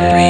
Mary.